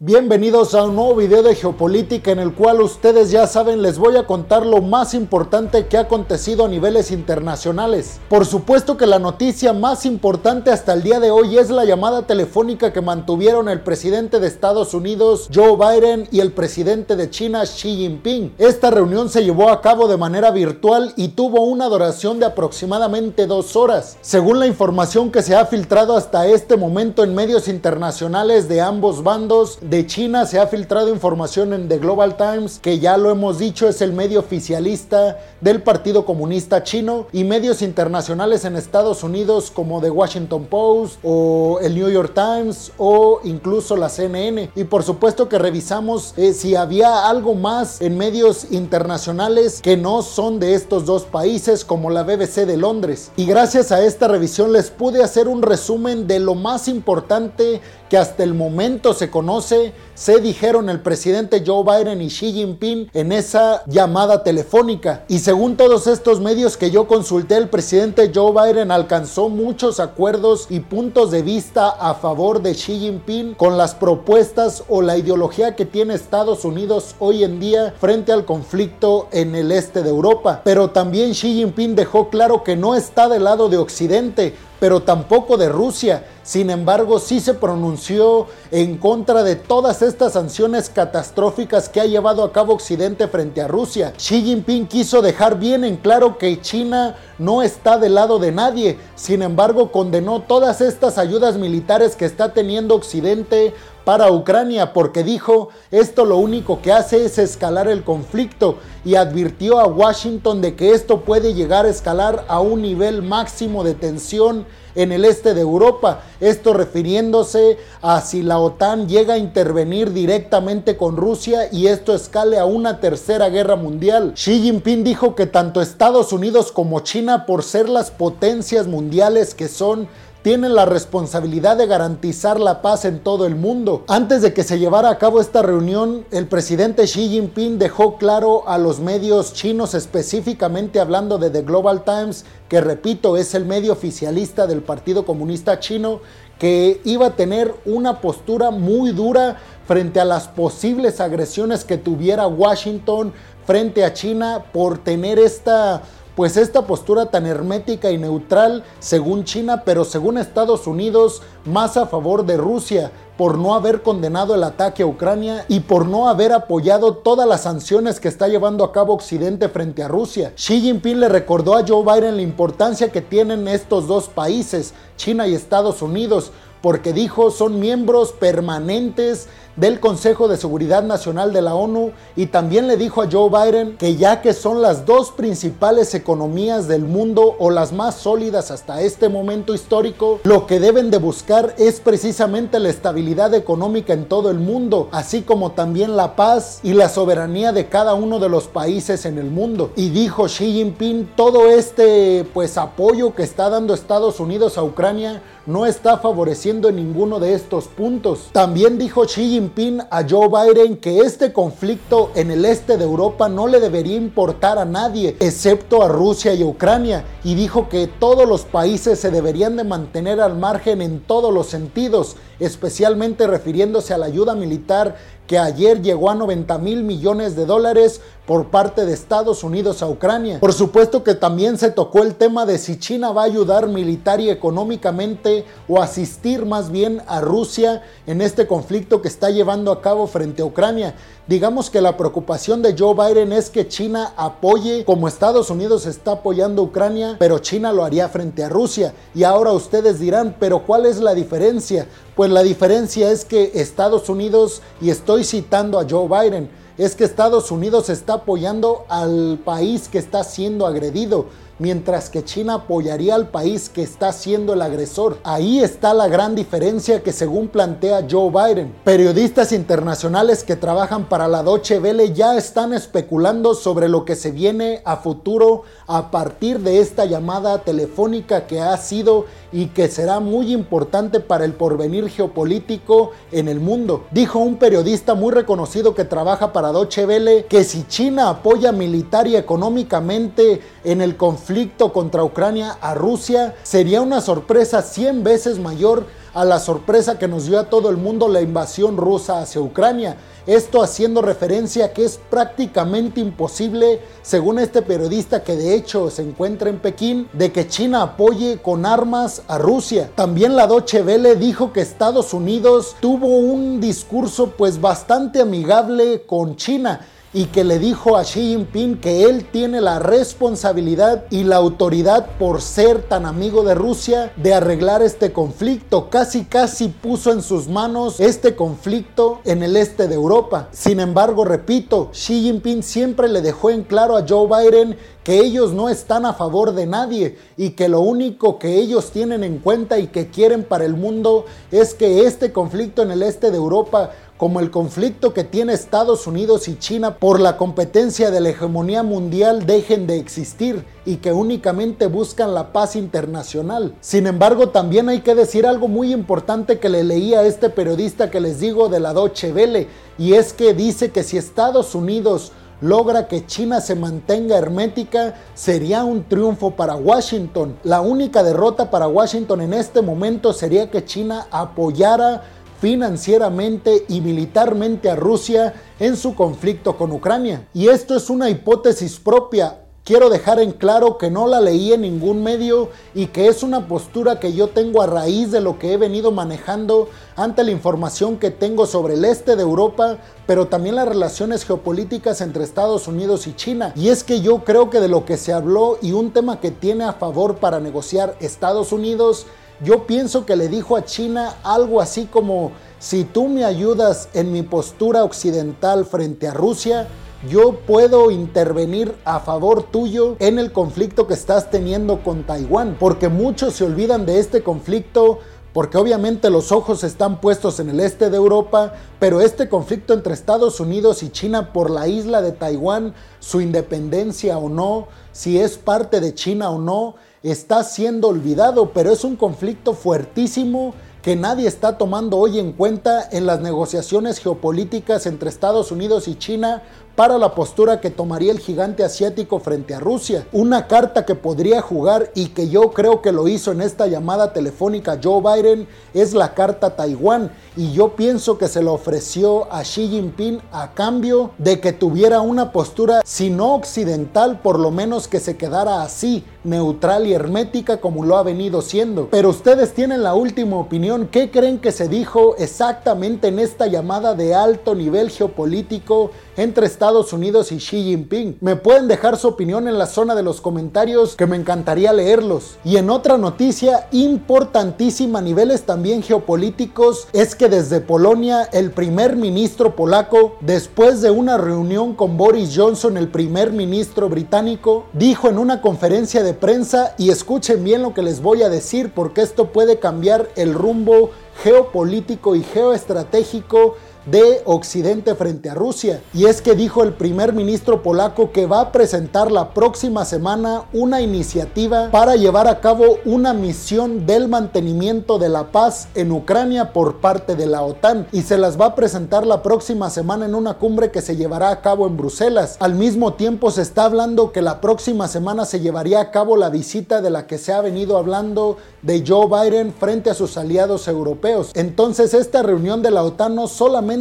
Bienvenidos a un nuevo video de geopolítica en el cual ustedes ya saben les voy a contar lo más importante que ha acontecido a niveles internacionales. Por supuesto que la noticia más importante hasta el día de hoy es la llamada telefónica que mantuvieron el presidente de Estados Unidos Joe Biden y el presidente de China Xi Jinping. Esta reunión se llevó a cabo de manera virtual y tuvo una duración de aproximadamente dos horas. Según la información que se ha filtrado hasta este momento en medios internacionales de ambos bandos, de China se ha filtrado información en The Global Times, que ya lo hemos dicho es el medio oficialista del Partido Comunista Chino, y medios internacionales en Estados Unidos como The Washington Post o el New York Times o incluso la CNN. Y por supuesto que revisamos eh, si había algo más en medios internacionales que no son de estos dos países como la BBC de Londres. Y gracias a esta revisión les pude hacer un resumen de lo más importante que hasta el momento se conoce, se dijeron el presidente Joe Biden y Xi Jinping en esa llamada telefónica. Y según todos estos medios que yo consulté, el presidente Joe Biden alcanzó muchos acuerdos y puntos de vista a favor de Xi Jinping con las propuestas o la ideología que tiene Estados Unidos hoy en día frente al conflicto en el este de Europa. Pero también Xi Jinping dejó claro que no está del lado de Occidente, pero tampoco de Rusia. Sin embargo, sí se pronunció en contra de todas estas sanciones catastróficas que ha llevado a cabo Occidente frente a Rusia. Xi Jinping quiso dejar bien en claro que China no está del lado de nadie. Sin embargo, condenó todas estas ayudas militares que está teniendo Occidente para Ucrania porque dijo esto lo único que hace es escalar el conflicto y advirtió a Washington de que esto puede llegar a escalar a un nivel máximo de tensión en el este de Europa. Esto refiriéndose a si la OTAN llega a intervenir directamente con Rusia y esto escale a una tercera guerra mundial. Xi Jinping dijo que tanto Estados Unidos como China, por ser las potencias mundiales que son, tienen la responsabilidad de garantizar la paz en todo el mundo. Antes de que se llevara a cabo esta reunión, el presidente Xi Jinping dejó claro a los medios chinos, específicamente hablando de The Global Times, que repito, es el medio oficialista del Partido Comunista Chino, que iba a tener una postura muy dura frente a las posibles agresiones que tuviera Washington frente a China por tener esta pues esta postura tan hermética y neutral según China, pero según Estados Unidos, más a favor de Rusia por no haber condenado el ataque a Ucrania y por no haber apoyado todas las sanciones que está llevando a cabo Occidente frente a Rusia. Xi Jinping le recordó a Joe Biden la importancia que tienen estos dos países, China y Estados Unidos, porque dijo son miembros permanentes del Consejo de Seguridad Nacional de la ONU y también le dijo a Joe Biden que ya que son las dos principales economías del mundo o las más sólidas hasta este momento histórico, lo que deben de buscar es precisamente la estabilidad económica en todo el mundo, así como también la paz y la soberanía de cada uno de los países en el mundo. Y dijo Xi Jinping, todo este pues apoyo que está dando Estados Unidos a Ucrania no está favoreciendo en ninguno de estos puntos. También dijo Xi Jinping a Joe Biden que este conflicto en el este de Europa no le debería importar a nadie, excepto a Rusia y Ucrania, y dijo que todos los países se deberían de mantener al margen en todos los sentidos, especialmente refiriéndose a la ayuda militar que ayer llegó a 90 mil millones de dólares por parte de Estados Unidos a Ucrania. Por supuesto que también se tocó el tema de si China va a ayudar militar y económicamente o asistir más bien a Rusia en este conflicto que está llevando a cabo frente a Ucrania. Digamos que la preocupación de Joe Biden es que China apoye como Estados Unidos está apoyando a Ucrania, pero China lo haría frente a Rusia. Y ahora ustedes dirán, pero ¿cuál es la diferencia? Pues la diferencia es que Estados Unidos, y estoy citando a Joe Biden, es que Estados Unidos está apoyando al país que está siendo agredido mientras que China apoyaría al país que está siendo el agresor. Ahí está la gran diferencia que según plantea Joe Biden. Periodistas internacionales que trabajan para la Deutsche Welle ya están especulando sobre lo que se viene a futuro a partir de esta llamada telefónica que ha sido y que será muy importante para el porvenir geopolítico en el mundo. Dijo un periodista muy reconocido que trabaja para Deutsche Welle que si China apoya militar y económicamente en el conflicto contra Ucrania a Rusia, sería una sorpresa 100 veces mayor a la sorpresa que nos dio a todo el mundo la invasión rusa hacia Ucrania. Esto haciendo referencia a que es prácticamente imposible, según este periodista que de hecho se encuentra en Pekín, de que China apoye con armas a Rusia. También la Deutsche Welle dijo que Estados Unidos tuvo un discurso pues bastante amigable con China y que le dijo a Xi Jinping que él tiene la responsabilidad y la autoridad por ser tan amigo de Rusia de arreglar este conflicto. Casi casi puso en sus manos este conflicto en el este de Europa. Sin embargo, repito, Xi Jinping siempre le dejó en claro a Joe Biden que ellos no están a favor de nadie y que lo único que ellos tienen en cuenta y que quieren para el mundo es que este conflicto en el este de Europa como el conflicto que tiene Estados Unidos y China por la competencia de la hegemonía mundial dejen de existir y que únicamente buscan la paz internacional. Sin embargo, también hay que decir algo muy importante que le leí a este periodista que les digo de la Deutsche Welle y es que dice que si Estados Unidos logra que China se mantenga hermética, sería un triunfo para Washington. La única derrota para Washington en este momento sería que China apoyara financieramente y militarmente a Rusia en su conflicto con Ucrania. Y esto es una hipótesis propia. Quiero dejar en claro que no la leí en ningún medio y que es una postura que yo tengo a raíz de lo que he venido manejando ante la información que tengo sobre el este de Europa, pero también las relaciones geopolíticas entre Estados Unidos y China. Y es que yo creo que de lo que se habló y un tema que tiene a favor para negociar Estados Unidos yo pienso que le dijo a China algo así como, si tú me ayudas en mi postura occidental frente a Rusia, yo puedo intervenir a favor tuyo en el conflicto que estás teniendo con Taiwán, porque muchos se olvidan de este conflicto porque obviamente los ojos están puestos en el este de Europa, pero este conflicto entre Estados Unidos y China por la isla de Taiwán, su independencia o no, si es parte de China o no, está siendo olvidado, pero es un conflicto fuertísimo que nadie está tomando hoy en cuenta en las negociaciones geopolíticas entre Estados Unidos y China para la postura que tomaría el gigante asiático frente a Rusia. Una carta que podría jugar y que yo creo que lo hizo en esta llamada telefónica Joe Biden es la carta Taiwán y yo pienso que se lo ofreció a Xi Jinping a cambio de que tuviera una postura, si no occidental, por lo menos que se quedara así, neutral y hermética como lo ha venido siendo. Pero ustedes tienen la última opinión. ¿Qué creen que se dijo exactamente en esta llamada de alto nivel geopolítico entre Estados Unidos y Xi Jinping. Me pueden dejar su opinión en la zona de los comentarios que me encantaría leerlos. Y en otra noticia importantísima a niveles también geopolíticos es que desde Polonia el primer ministro polaco, después de una reunión con Boris Johnson, el primer ministro británico, dijo en una conferencia de prensa, y escuchen bien lo que les voy a decir porque esto puede cambiar el rumbo geopolítico y geoestratégico de Occidente frente a Rusia. Y es que dijo el primer ministro polaco que va a presentar la próxima semana una iniciativa para llevar a cabo una misión del mantenimiento de la paz en Ucrania por parte de la OTAN y se las va a presentar la próxima semana en una cumbre que se llevará a cabo en Bruselas. Al mismo tiempo se está hablando que la próxima semana se llevaría a cabo la visita de la que se ha venido hablando de Joe Biden frente a sus aliados europeos. Entonces esta reunión de la OTAN no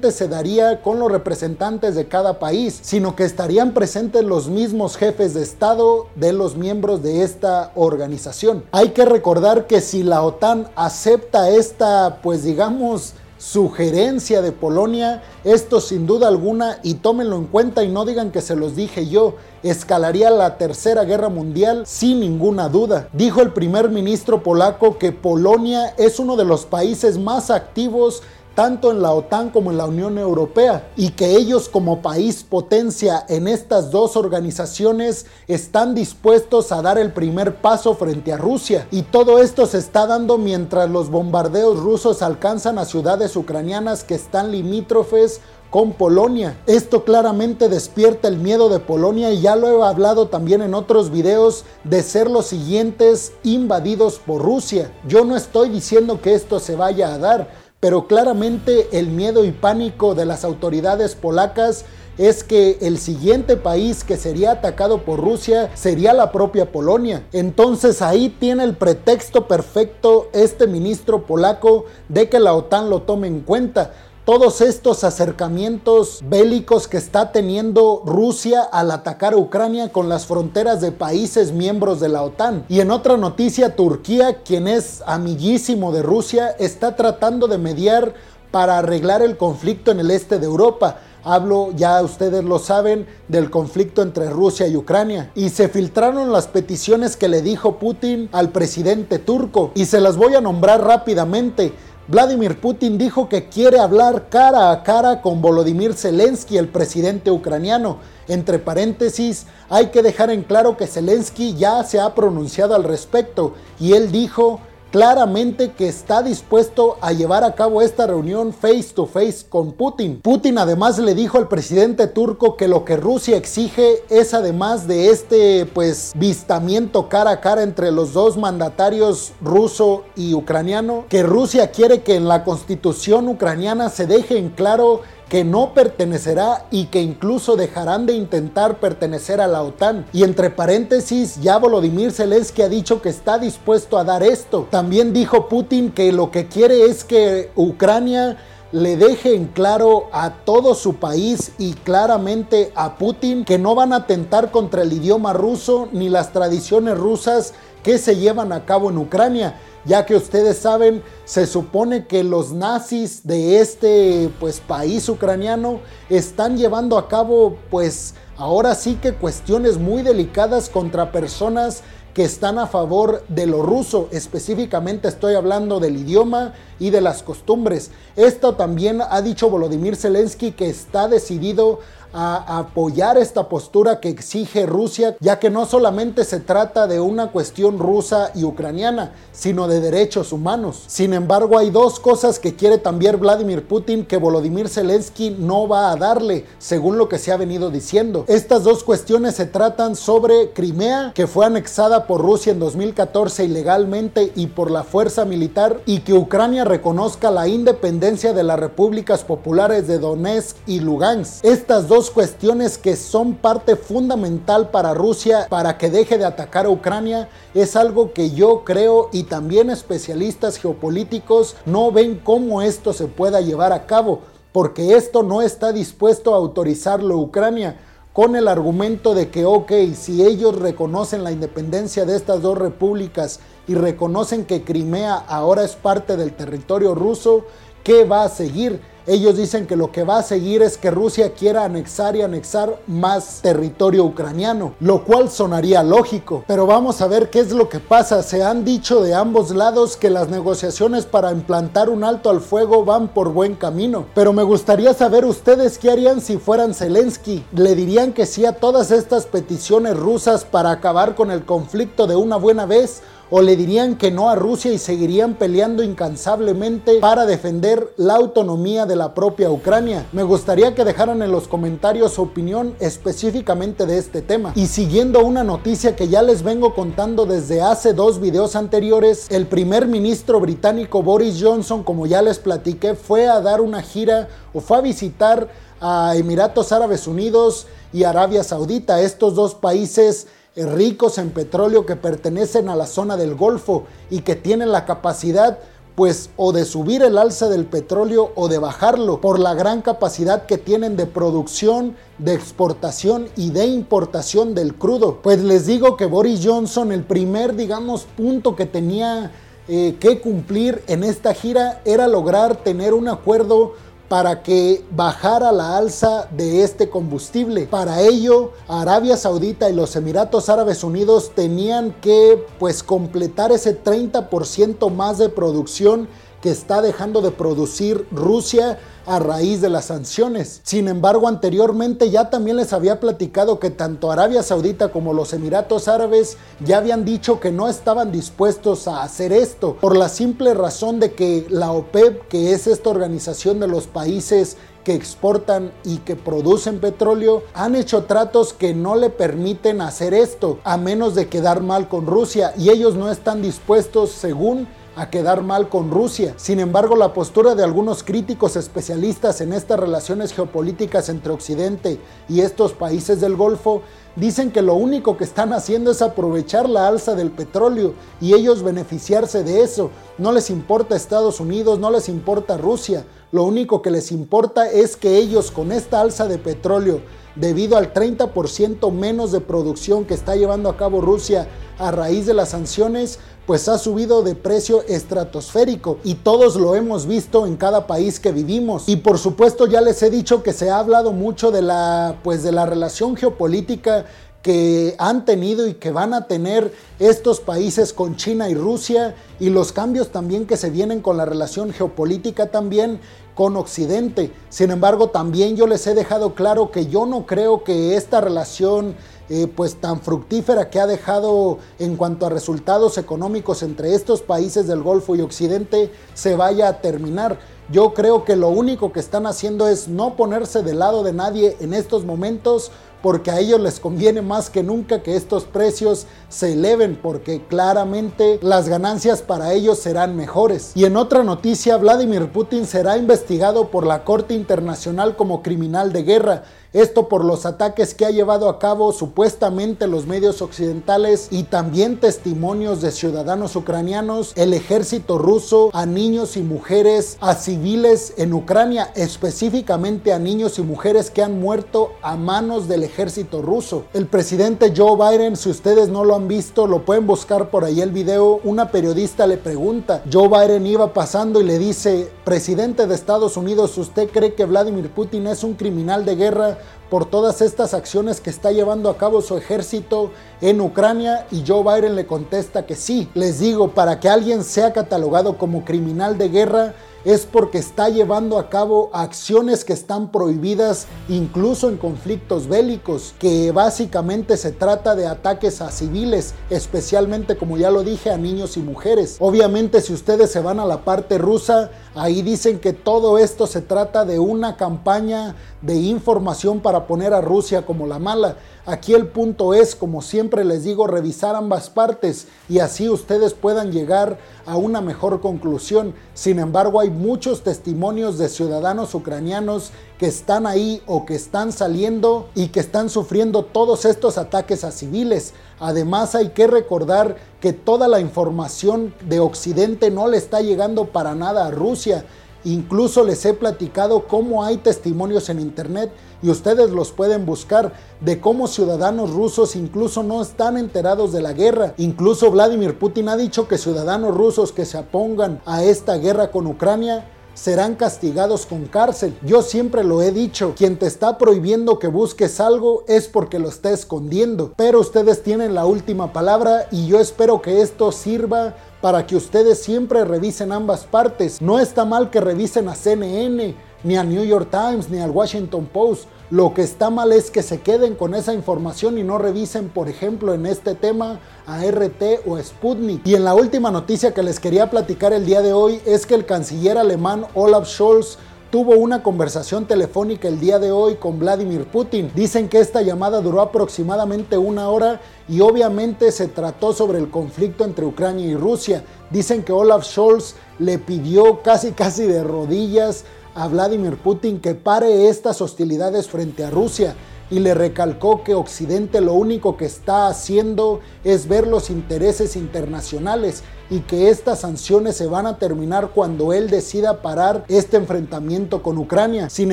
se daría con los representantes de cada país, sino que estarían presentes los mismos jefes de Estado de los miembros de esta organización. Hay que recordar que si la OTAN acepta esta, pues digamos, sugerencia de Polonia, esto sin duda alguna, y tómenlo en cuenta y no digan que se los dije yo, escalaría la tercera guerra mundial sin ninguna duda. Dijo el primer ministro polaco que Polonia es uno de los países más activos tanto en la OTAN como en la Unión Europea, y que ellos como país potencia en estas dos organizaciones están dispuestos a dar el primer paso frente a Rusia. Y todo esto se está dando mientras los bombardeos rusos alcanzan a ciudades ucranianas que están limítrofes con Polonia. Esto claramente despierta el miedo de Polonia y ya lo he hablado también en otros videos de ser los siguientes invadidos por Rusia. Yo no estoy diciendo que esto se vaya a dar, pero claramente el miedo y pánico de las autoridades polacas es que el siguiente país que sería atacado por Rusia sería la propia Polonia. Entonces ahí tiene el pretexto perfecto este ministro polaco de que la OTAN lo tome en cuenta todos estos acercamientos bélicos que está teniendo Rusia al atacar a Ucrania con las fronteras de países miembros de la OTAN. Y en otra noticia, Turquía, quien es amiguísimo de Rusia, está tratando de mediar para arreglar el conflicto en el este de Europa. Hablo, ya ustedes lo saben, del conflicto entre Rusia y Ucrania. Y se filtraron las peticiones que le dijo Putin al presidente turco. Y se las voy a nombrar rápidamente. Vladimir Putin dijo que quiere hablar cara a cara con Volodymyr Zelensky, el presidente ucraniano. Entre paréntesis, hay que dejar en claro que Zelensky ya se ha pronunciado al respecto y él dijo claramente que está dispuesto a llevar a cabo esta reunión face to face con Putin. Putin además le dijo al presidente turco que lo que Rusia exige es además de este pues vistamiento cara a cara entre los dos mandatarios ruso y ucraniano, que Rusia quiere que en la constitución ucraniana se deje en claro que no pertenecerá y que incluso dejarán de intentar pertenecer a la OTAN. Y entre paréntesis, ya Volodymyr Zelensky ha dicho que está dispuesto a dar esto. También dijo Putin que lo que quiere es que Ucrania le deje en claro a todo su país y claramente a Putin que no van a atentar contra el idioma ruso ni las tradiciones rusas que se llevan a cabo en Ucrania ya que ustedes saben, se supone que los nazis de este pues país ucraniano están llevando a cabo pues ahora sí que cuestiones muy delicadas contra personas que están a favor de lo ruso, específicamente estoy hablando del idioma y de las costumbres. Esto también ha dicho Volodymyr Zelensky que está decidido a apoyar esta postura que exige Rusia, ya que no solamente se trata de una cuestión rusa y ucraniana, sino de derechos humanos. Sin embargo, hay dos cosas que quiere también Vladimir Putin que Volodymyr Zelensky no va a darle, según lo que se ha venido diciendo. Estas dos cuestiones se tratan sobre Crimea, que fue anexada por Rusia en 2014 ilegalmente y por la fuerza militar, y que Ucrania reconozca la independencia de las repúblicas populares de Donetsk y Lugansk. Estas dos cuestiones que son parte fundamental para Rusia para que deje de atacar a Ucrania es algo que yo creo y también especialistas geopolíticos no ven cómo esto se pueda llevar a cabo, porque esto no está dispuesto a autorizarlo Ucrania con el argumento de que, ok, si ellos reconocen la independencia de estas dos repúblicas y reconocen que Crimea ahora es parte del territorio ruso, ¿qué va a seguir? Ellos dicen que lo que va a seguir es que Rusia quiera anexar y anexar más territorio ucraniano, lo cual sonaría lógico. Pero vamos a ver qué es lo que pasa. Se han dicho de ambos lados que las negociaciones para implantar un alto al fuego van por buen camino. Pero me gustaría saber ustedes qué harían si fueran Zelensky. ¿Le dirían que sí a todas estas peticiones rusas para acabar con el conflicto de una buena vez? O le dirían que no a Rusia y seguirían peleando incansablemente para defender la autonomía de la propia Ucrania. Me gustaría que dejaran en los comentarios su opinión específicamente de este tema. Y siguiendo una noticia que ya les vengo contando desde hace dos videos anteriores, el primer ministro británico Boris Johnson, como ya les platiqué, fue a dar una gira o fue a visitar a Emiratos Árabes Unidos y Arabia Saudita, estos dos países ricos en petróleo que pertenecen a la zona del Golfo y que tienen la capacidad pues o de subir el alza del petróleo o de bajarlo por la gran capacidad que tienen de producción, de exportación y de importación del crudo. Pues les digo que Boris Johnson, el primer, digamos, punto que tenía eh, que cumplir en esta gira era lograr tener un acuerdo para que bajara la alza de este combustible. Para ello, Arabia Saudita y los Emiratos Árabes Unidos tenían que pues completar ese 30% más de producción que está dejando de producir Rusia a raíz de las sanciones. Sin embargo, anteriormente ya también les había platicado que tanto Arabia Saudita como los Emiratos Árabes ya habían dicho que no estaban dispuestos a hacer esto por la simple razón de que la OPEP, que es esta organización de los países que exportan y que producen petróleo han hecho tratos que no le permiten hacer esto a menos de quedar mal con Rusia y ellos no están dispuestos según a quedar mal con Rusia. Sin embargo, la postura de algunos críticos especialistas en estas relaciones geopolíticas entre Occidente y estos países del Golfo dicen que lo único que están haciendo es aprovechar la alza del petróleo y ellos beneficiarse de eso. No les importa Estados Unidos, no les importa Rusia. Lo único que les importa es que ellos con esta alza de petróleo, debido al 30% menos de producción que está llevando a cabo Rusia a raíz de las sanciones, pues ha subido de precio estratosférico y todos lo hemos visto en cada país que vivimos. Y por supuesto ya les he dicho que se ha hablado mucho de la pues de la relación geopolítica que han tenido y que van a tener estos países con China y Rusia y los cambios también que se vienen con la relación geopolítica también con Occidente. Sin embargo, también yo les he dejado claro que yo no creo que esta relación eh, pues tan fructífera que ha dejado en cuanto a resultados económicos entre estos países del Golfo y Occidente se vaya a terminar. Yo creo que lo único que están haciendo es no ponerse del lado de nadie en estos momentos porque a ellos les conviene más que nunca que estos precios se eleven porque claramente las ganancias para ellos serán mejores. Y en otra noticia, Vladimir Putin será investigado por la Corte Internacional como criminal de guerra esto por los ataques que ha llevado a cabo supuestamente los medios occidentales y también testimonios de ciudadanos ucranianos, el ejército ruso, a niños y mujeres, a civiles en Ucrania, específicamente a niños y mujeres que han muerto a manos del ejército ruso. El presidente Joe Biden, si ustedes no lo han visto, lo pueden buscar por ahí el video, una periodista le pregunta, Joe Biden iba pasando y le dice, presidente de Estados Unidos, ¿usted cree que Vladimir Putin es un criminal de guerra? Por todas estas acciones que está llevando a cabo su ejército en Ucrania y Joe Biden le contesta que sí. Les digo, para que alguien sea catalogado como criminal de guerra, es porque está llevando a cabo acciones que están prohibidas incluso en conflictos bélicos, que básicamente se trata de ataques a civiles, especialmente como ya lo dije a niños y mujeres. Obviamente si ustedes se van a la parte rusa, ahí dicen que todo esto se trata de una campaña de información para poner a Rusia como la mala. Aquí el punto es, como siempre les digo, revisar ambas partes y así ustedes puedan llegar a una mejor conclusión. Sin embargo, hay muchos testimonios de ciudadanos ucranianos que están ahí o que están saliendo y que están sufriendo todos estos ataques a civiles. Además, hay que recordar que toda la información de Occidente no le está llegando para nada a Rusia. Incluso les he platicado cómo hay testimonios en internet y ustedes los pueden buscar de cómo ciudadanos rusos incluso no están enterados de la guerra. Incluso Vladimir Putin ha dicho que ciudadanos rusos que se opongan a esta guerra con Ucrania serán castigados con cárcel. Yo siempre lo he dicho, quien te está prohibiendo que busques algo es porque lo está escondiendo. Pero ustedes tienen la última palabra y yo espero que esto sirva para que ustedes siempre revisen ambas partes. No está mal que revisen a CNN, ni a New York Times, ni al Washington Post. Lo que está mal es que se queden con esa información y no revisen, por ejemplo, en este tema a RT o Sputnik. Y en la última noticia que les quería platicar el día de hoy es que el canciller alemán Olaf Scholz tuvo una conversación telefónica el día de hoy con Vladimir Putin. Dicen que esta llamada duró aproximadamente una hora y obviamente se trató sobre el conflicto entre Ucrania y Rusia. Dicen que Olaf Scholz le pidió casi casi de rodillas a Vladimir Putin que pare estas hostilidades frente a Rusia y le recalcó que Occidente lo único que está haciendo es ver los intereses internacionales y que estas sanciones se van a terminar cuando él decida parar este enfrentamiento con Ucrania. Sin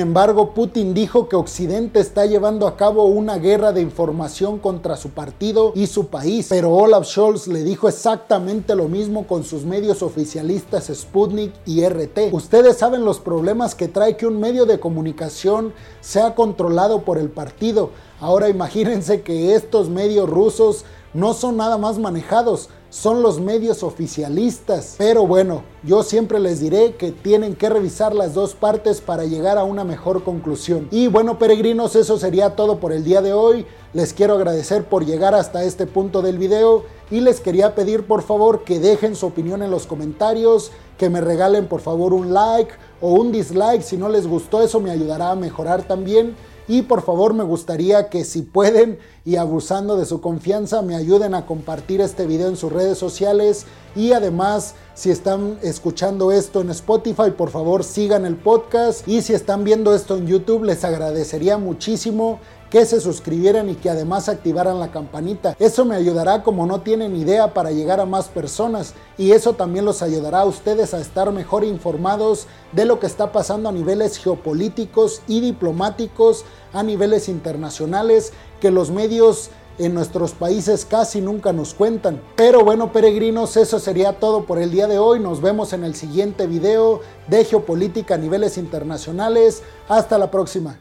embargo, Putin dijo que Occidente está llevando a cabo una guerra de información contra su partido y su país, pero Olaf Scholz le dijo exactamente lo mismo con sus medios oficialistas Sputnik y RT. Ustedes saben los problemas que trae que un medio de comunicación sea controlado por el partido. Ahora imagínense que estos medios rusos no son nada más manejados, son los medios oficialistas. Pero bueno, yo siempre les diré que tienen que revisar las dos partes para llegar a una mejor conclusión. Y bueno, peregrinos, eso sería todo por el día de hoy. Les quiero agradecer por llegar hasta este punto del video y les quería pedir por favor que dejen su opinión en los comentarios, que me regalen por favor un like o un dislike si no les gustó, eso me ayudará a mejorar también y por favor me gustaría que si pueden y abusando de su confianza me ayuden a compartir este video en sus redes sociales. Y además si están escuchando esto en Spotify por favor sigan el podcast. Y si están viendo esto en YouTube les agradecería muchísimo que se suscribieran y que además activaran la campanita. Eso me ayudará como no tienen idea para llegar a más personas. Y eso también los ayudará a ustedes a estar mejor informados de lo que está pasando a niveles geopolíticos y diplomáticos, a niveles internacionales, que los medios en nuestros países casi nunca nos cuentan. Pero bueno, peregrinos, eso sería todo por el día de hoy. Nos vemos en el siguiente video de geopolítica a niveles internacionales. Hasta la próxima.